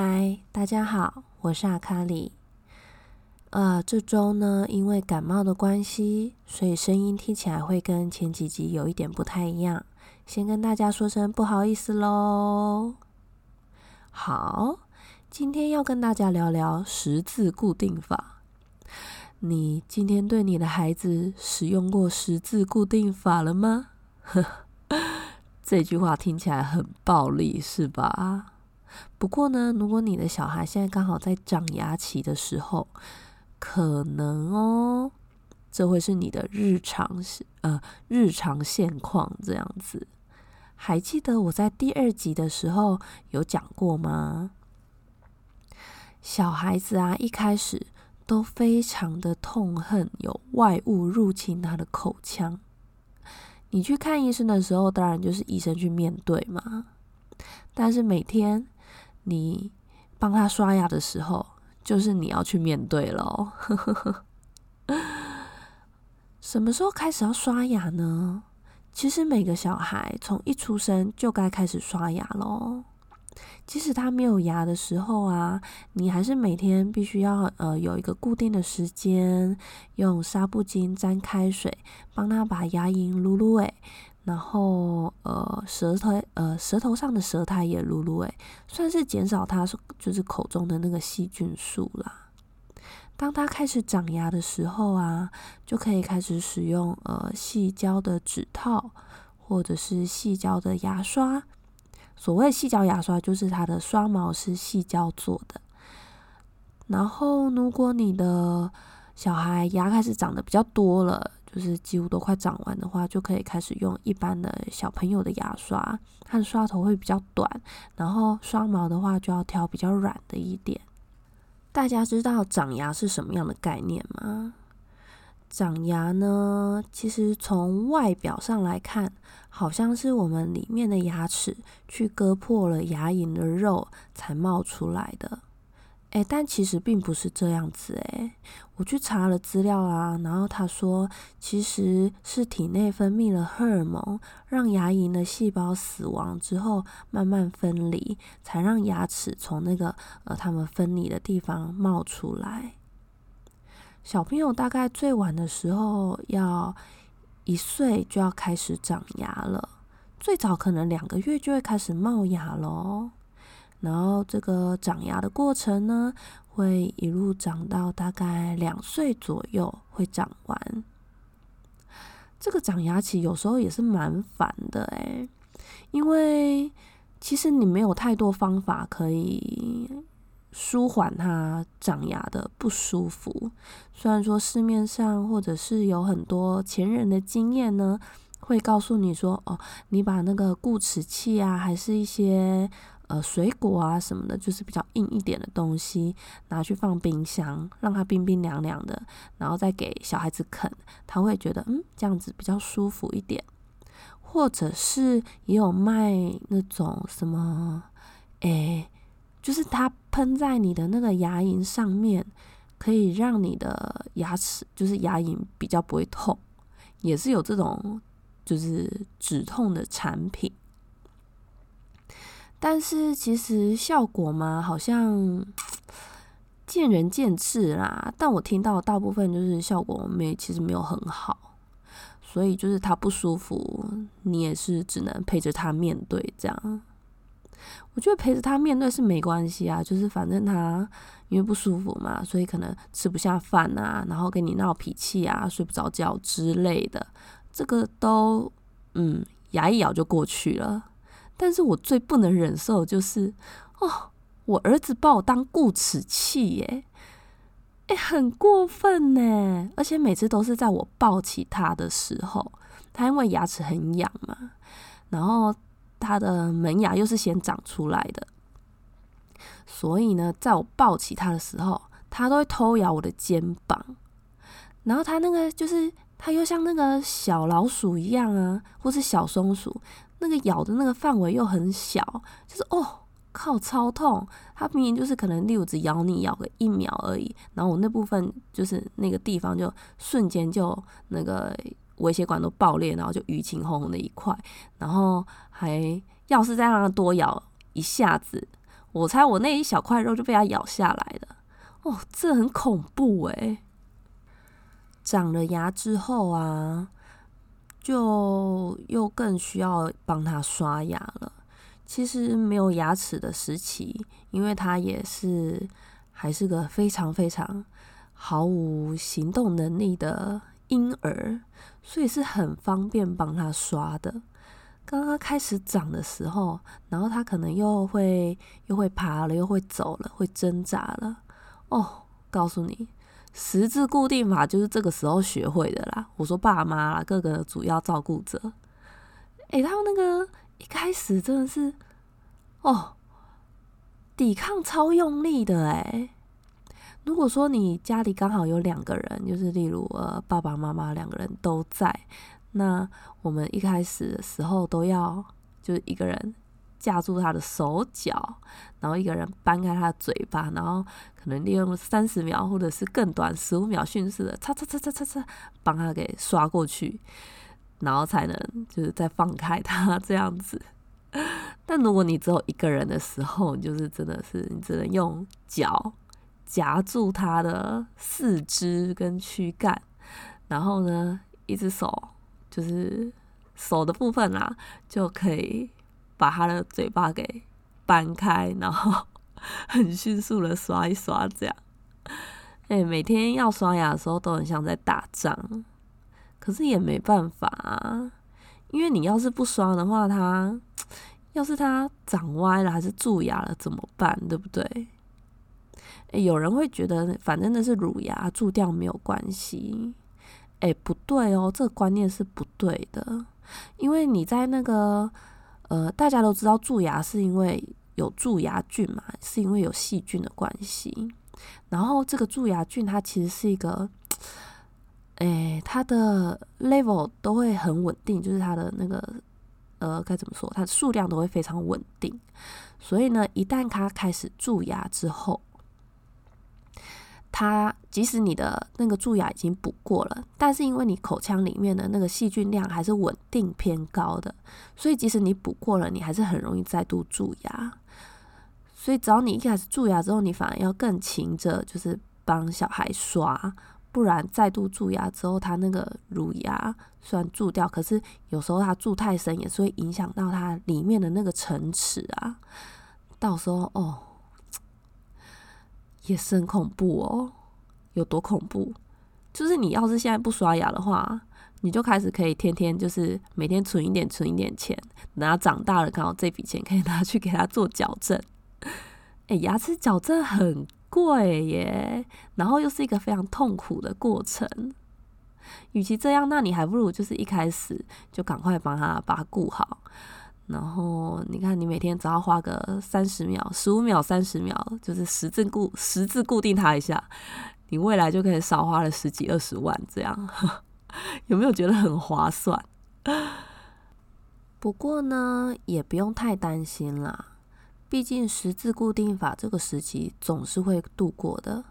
嗨，大家好，我是阿卡里。呃，这周呢，因为感冒的关系，所以声音听起来会跟前几集有一点不太一样，先跟大家说声不好意思喽。好，今天要跟大家聊聊十字固定法。你今天对你的孩子使用过十字固定法了吗？这句话听起来很暴力，是吧？不过呢，如果你的小孩现在刚好在长牙期的时候，可能哦，这会是你的日常呃日常现况这样子。还记得我在第二集的时候有讲过吗？小孩子啊，一开始都非常的痛恨有外物入侵他的口腔。你去看医生的时候，当然就是医生去面对嘛。但是每天。你帮他刷牙的时候，就是你要去面对喽。什么时候开始要刷牙呢？其实每个小孩从一出生就该开始刷牙喽。即使他没有牙的时候啊，你还是每天必须要呃有一个固定的时间，用纱布巾沾开水，帮他把牙龈撸撸诶。然后，呃，舌头，呃，舌头上的舌苔也撸撸，诶，算是减少它就是口中的那个细菌数啦。当它开始长牙的时候啊，就可以开始使用呃细胶的指套或者是细胶的牙刷。所谓细胶牙刷，就是它的刷毛是细胶做的。然后，如果你的小孩牙开始长得比较多了，就是几乎都快长完的话，就可以开始用一般的小朋友的牙刷，它的刷头会比较短，然后刷毛的话就要挑比较软的一点。大家知道长牙是什么样的概念吗？长牙呢，其实从外表上来看，好像是我们里面的牙齿去割破了牙龈的肉才冒出来的。哎，但其实并不是这样子哎，我去查了资料啊，然后他说其实是体内分泌了荷尔蒙，让牙龈的细胞死亡之后慢慢分离，才让牙齿从那个呃他们分离的地方冒出来。小朋友大概最晚的时候要一岁就要开始长牙了，最早可能两个月就会开始冒牙喽。然后这个长牙的过程呢，会一路长到大概两岁左右会长完。这个长牙期有时候也是蛮烦的诶，因为其实你没有太多方法可以舒缓它长牙的不舒服。虽然说市面上或者是有很多前人的经验呢，会告诉你说，哦，你把那个固齿器啊，还是一些。呃，水果啊什么的，就是比较硬一点的东西，拿去放冰箱，让它冰冰凉凉的，然后再给小孩子啃，他会觉得嗯，这样子比较舒服一点。或者是也有卖那种什么，诶，就是它喷在你的那个牙龈上面，可以让你的牙齿就是牙龈比较不会痛，也是有这种就是止痛的产品。但是其实效果嘛，好像见仁见智啦。但我听到大部分就是效果没，其实没有很好。所以就是他不舒服，你也是只能陪着他面对这样。我觉得陪着他面对是没关系啊，就是反正他因为不舒服嘛，所以可能吃不下饭啊，然后跟你闹脾气啊，睡不着觉之类的，这个都嗯牙一咬就过去了。但是我最不能忍受就是哦，我儿子把我当固齿器耶，哎，很过分呢，而且每次都是在我抱起他的时候，他因为牙齿很痒嘛，然后。他的门牙又是先长出来的，所以呢，在我抱起他的时候，他都会偷咬我的肩膀。然后他那个就是，它又像那个小老鼠一样啊，或是小松鼠，那个咬的那个范围又很小，就是哦，靠，超痛！它明明就是可能例如只咬你咬个一秒而已，然后我那部分就是那个地方就瞬间就那个。微血管都爆裂，然后就淤青红红的一块，然后还要是再让它多咬一下子，我猜我那一小块肉就被它咬下来了。哦，这很恐怖诶。长了牙之后啊，就又更需要帮他刷牙了。其实没有牙齿的时期，因为他也是还是个非常非常毫无行动能力的。婴儿，所以是很方便帮他刷的。刚刚开始长的时候，然后他可能又会又会爬了，又会走了，会挣扎了。哦，告诉你，十字固定法就是这个时候学会的啦。我说爸妈啦，各个主要照顾者，诶，他们那个一开始真的是，哦，抵抗超用力的诶。如果说你家里刚好有两个人，就是例如呃爸爸妈妈两个人都在，那我们一开始的时候都要就是一个人架住他的手脚，然后一个人搬开他的嘴巴，然后可能利用三十秒或者是更短十五秒迅速的擦擦擦擦擦擦帮他给刷过去，然后才能就是再放开他这样子。但如果你只有一个人的时候，你就是真的是你只能用脚。夹住他的四肢跟躯干，然后呢，一只手就是手的部分啦，就可以把他的嘴巴给搬开，然后 很迅速的刷一刷，这样。哎，每天要刷牙的时候都很像在打仗，可是也没办法啊，因为你要是不刷的话，他 要是他长歪了还是蛀牙了怎么办？对不对？有人会觉得，反正那是乳牙蛀掉没有关系。哎，不对哦，这个观念是不对的。因为你在那个呃，大家都知道蛀牙是因为有蛀牙菌嘛，是因为有细菌的关系。然后这个蛀牙菌它其实是一个，哎，它的 level 都会很稳定，就是它的那个呃该怎么说，它的数量都会非常稳定。所以呢，一旦它开始蛀牙之后，它即使你的那个蛀牙已经补过了，但是因为你口腔里面的那个细菌量还是稳定偏高的，所以即使你补过了，你还是很容易再度蛀牙。所以只要你一开始蛀牙之后，你反而要更勤着，就是帮小孩刷，不然再度蛀牙之后，它那个乳牙虽然蛀掉，可是有时候它蛀太深，也是会影响到它里面的那个层齿啊，到时候哦。也是很恐怖哦，有多恐怖？就是你要是现在不刷牙的话，你就开始可以天天就是每天存一点，存一点钱，等他长大了，刚好这笔钱可以拿去给他做矫正。哎，牙齿矫正很贵耶，然后又是一个非常痛苦的过程。与其这样，那你还不如就是一开始就赶快帮他把它顾好。然后你看，你每天只要花个三十秒、十五秒、三十秒，就是十字固十字固定它一下，你未来就可以少花了十几二十万，这样 有没有觉得很划算？不过呢，也不用太担心啦，毕竟十字固定法这个时期总是会度过的，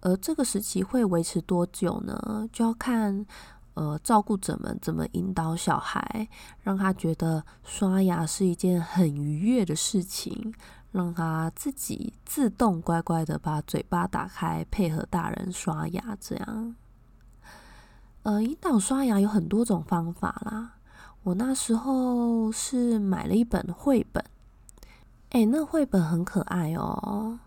而这个时期会维持多久呢？就要看。呃，照顾者们怎么引导小孩，让他觉得刷牙是一件很愉悦的事情，让他自己自动乖乖的把嘴巴打开，配合大人刷牙。这样，呃，引导刷牙有很多种方法啦。我那时候是买了一本绘本，哎，那绘本很可爱哦。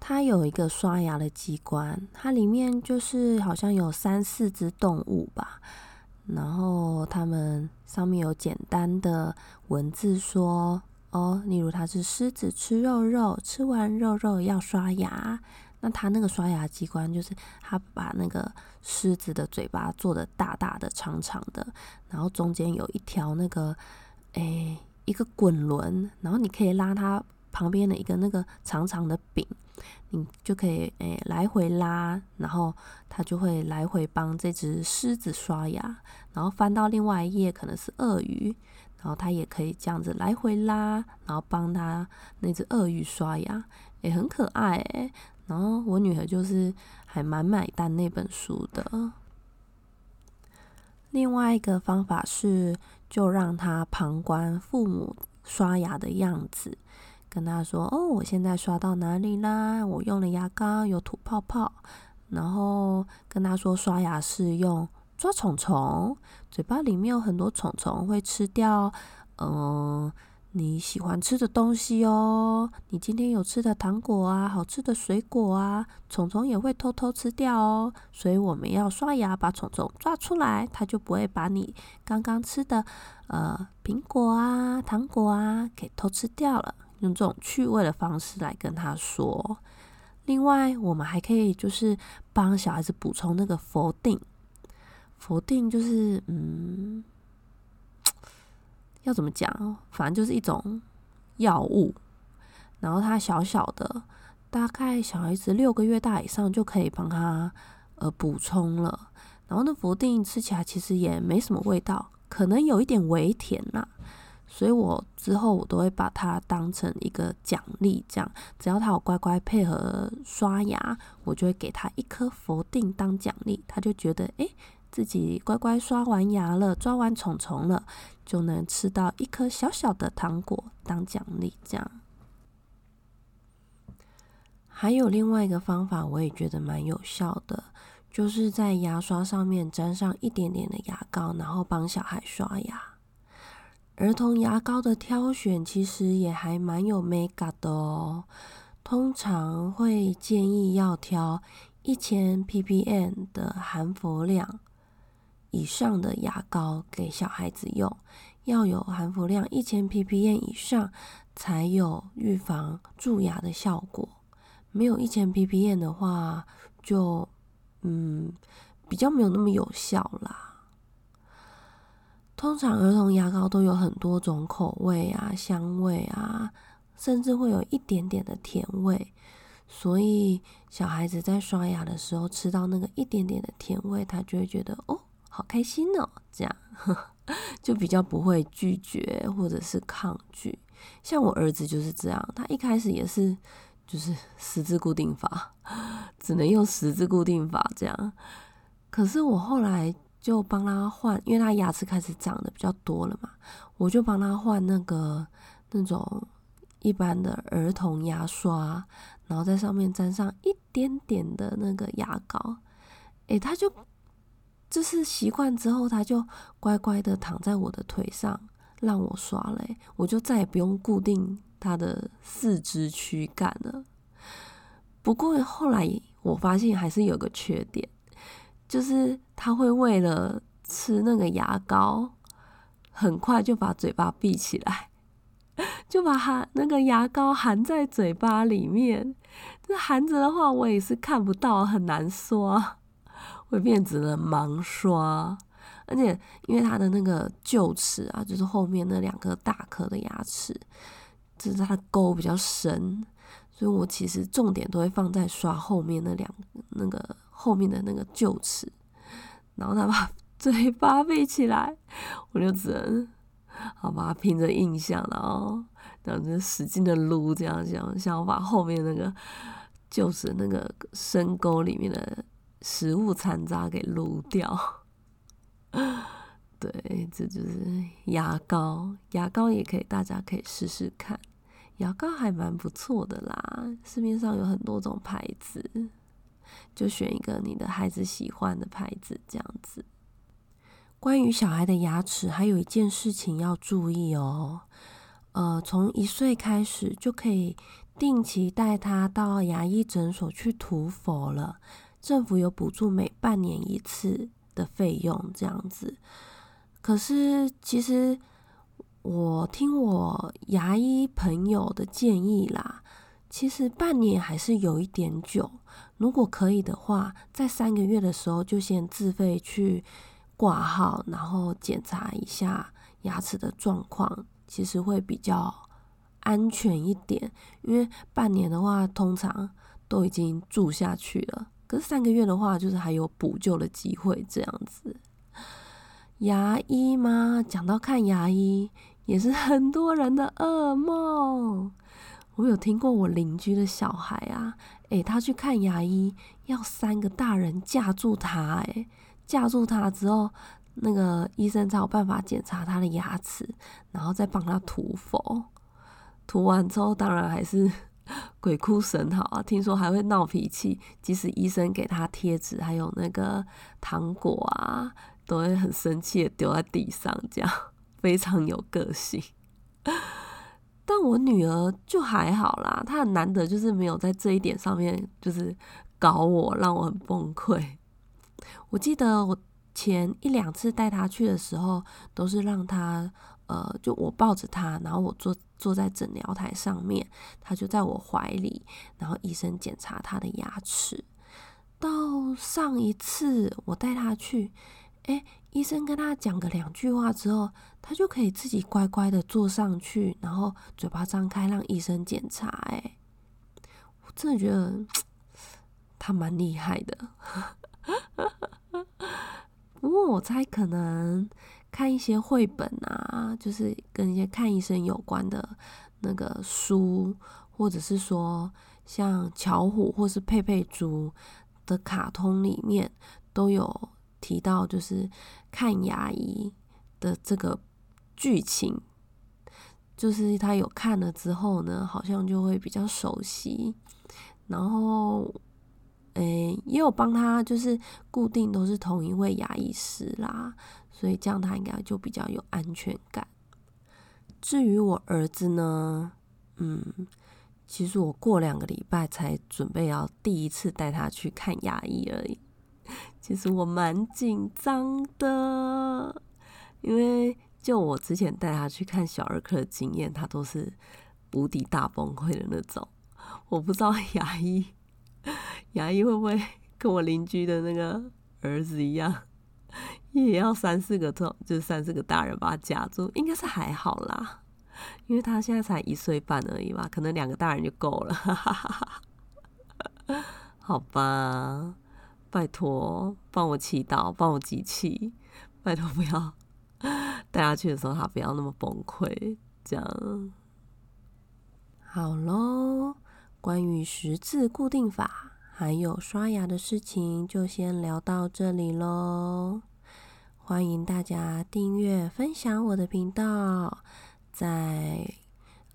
它有一个刷牙的机关，它里面就是好像有三四只动物吧。然后它们上面有简单的文字说：“哦，例如它是狮子吃肉肉，吃完肉肉要刷牙。那它那个刷牙机关就是它把那个狮子的嘴巴做的大大的、长长的，然后中间有一条那个诶一个滚轮，然后你可以拉它旁边的一个那个长长的柄。”你就可以诶来回拉，然后它就会来回帮这只狮子刷牙，然后翻到另外一页可能是鳄鱼，然后它也可以这样子来回拉，然后帮它那只鳄鱼刷牙，也很可爱诶。然后我女儿就是还蛮买单那本书的。另外一个方法是，就让他旁观父母刷牙的样子。跟他说：“哦，我现在刷到哪里啦？我用了牙膏，有吐泡泡。然后跟他说，刷牙是用抓虫虫，嘴巴里面有很多虫虫，会吃掉嗯你喜欢吃的东西哦。你今天有吃的糖果啊，好吃的水果啊，虫虫也会偷偷吃掉哦。所以我们要刷牙，把虫虫抓出来，它就不会把你刚刚吃的呃苹果啊、糖果啊给偷吃掉了。”用这种趣味的方式来跟他说。另外，我们还可以就是帮小孩子补充那个否定，否定就是嗯，要怎么讲？反正就是一种药物，然后它小小的，大概小孩子六个月大以上就可以帮他呃补充了。然后那否定吃起来其实也没什么味道，可能有一点微甜啦。所以我之后我都会把它当成一个奖励，这样只要他有乖乖配合刷牙，我就会给他一颗否定当奖励，他就觉得诶，自己乖乖刷完牙了，抓完虫虫了，就能吃到一颗小小的糖果当奖励。这样，还有另外一个方法，我也觉得蛮有效的，就是在牙刷上面沾上一点点的牙膏，然后帮小孩刷牙。儿童牙膏的挑选其实也还蛮有美感的哦。通常会建议要挑一千 ppm 的含氟量以上的牙膏给小孩子用，要有含氟量一千 ppm 以上才有预防蛀牙的效果。没有一千 ppm 的话，就嗯比较没有那么有效啦。通常儿童牙膏都有很多种口味啊、香味啊，甚至会有一点点的甜味，所以小孩子在刷牙的时候吃到那个一点点的甜味，他就会觉得哦，好开心哦，这样 就比较不会拒绝或者是抗拒。像我儿子就是这样，他一开始也是就是十字固定法，只能用十字固定法这样，可是我后来。就帮他换，因为他牙齿开始长得比较多了嘛，我就帮他换那个那种一般的儿童牙刷，然后在上面沾上一点点的那个牙膏，诶，他就就是习惯之后，他就乖乖的躺在我的腿上让我刷嘞，我就再也不用固定他的四肢躯干了。不过后来我发现还是有个缺点。就是他会为了吃那个牙膏，很快就把嘴巴闭起来，就把含那个牙膏含在嘴巴里面。这含着的话，我也是看不到，很难刷，会变只能盲刷。而且因为他的那个臼齿啊，就是后面那两颗大颗的牙齿，就是它的沟比较深，所以我其实重点都会放在刷后面那两那个。后面的那个臼齿，然后他把 嘴巴闭起来，我就只能好吧，凭着印象，然后然后就使劲的撸，这样想想要把后面那个就是那个深沟里面的食物残渣给撸掉。对，这就是牙膏，牙膏也可以，大家可以试试看，牙膏还蛮不错的啦，市面上有很多种牌子。就选一个你的孩子喜欢的牌子，这样子。关于小孩的牙齿，还有一件事情要注意哦。呃，从一岁开始就可以定期带他到牙医诊所去涂氟了。政府有补助每半年一次的费用，这样子。可是其实我听我牙医朋友的建议啦，其实半年还是有一点久。如果可以的话，在三个月的时候就先自费去挂号，然后检查一下牙齿的状况。其实会比较安全一点，因为半年的话，通常都已经住下去了。可是三个月的话，就是还有补救的机会，这样子。牙医吗？讲到看牙医，也是很多人的噩梦。我有听过我邻居的小孩啊，诶，他去看牙医，要三个大人架住他，诶，架住他之后。那个医生才有办法检查他的牙齿，然后再帮他涂氟。涂完之后，当然还是 鬼哭神嚎啊！听说还会闹脾气，即使医生给他贴纸，还有那个糖果啊，都会很生气的丢在地上，这样 非常有个性。但我女儿就还好啦，她很难得就是没有在这一点上面就是搞我，让我很崩溃。我记得我。前一两次带她去的时候，都是让她呃，就我抱着她，然后我坐坐在诊疗台上面，她就在我怀里，然后医生检查她的牙齿。到上一次我带她去，哎，医生跟他讲个两句话之后，他就可以自己乖乖的坐上去，然后嘴巴张开让医生检查。哎，我真的觉得 他蛮厉害的。不过我猜可能看一些绘本啊，就是跟一些看医生有关的那个书，或者是说像巧虎或是佩佩猪的卡通里面都有提到，就是看牙医的这个剧情，就是他有看了之后呢，好像就会比较熟悉，然后。诶，也有帮他，就是固定都是同一位牙医师啦，所以这样他应该就比较有安全感。至于我儿子呢，嗯，其实我过两个礼拜才准备要第一次带他去看牙医而已。其实我蛮紧张的，因为就我之前带他去看小儿科的经验，他都是无敌大崩溃的那种。我不知道 牙医。牙医会不会跟我邻居的那个儿子一样，也要三四个头，就三四个大人把他夹住？应该是还好啦，因为他现在才一岁半而已嘛，可能两个大人就够了。哈哈哈哈好吧，拜托帮我祈祷，帮我集气，拜托不要 带他去的时候他不要那么崩溃，这样好喽。关于十字固定法还有刷牙的事情，就先聊到这里喽。欢迎大家订阅、分享我的频道，在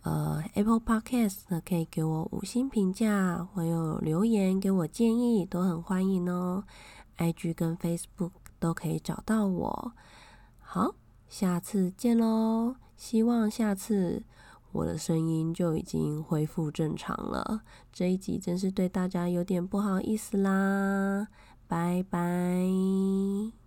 呃 Apple Podcast 可以给我五星评价，还有留言给我建议，都很欢迎哦。IG 跟 Facebook 都可以找到我。好，下次见喽！希望下次。我的声音就已经恢复正常了，这一集真是对大家有点不好意思啦，拜拜。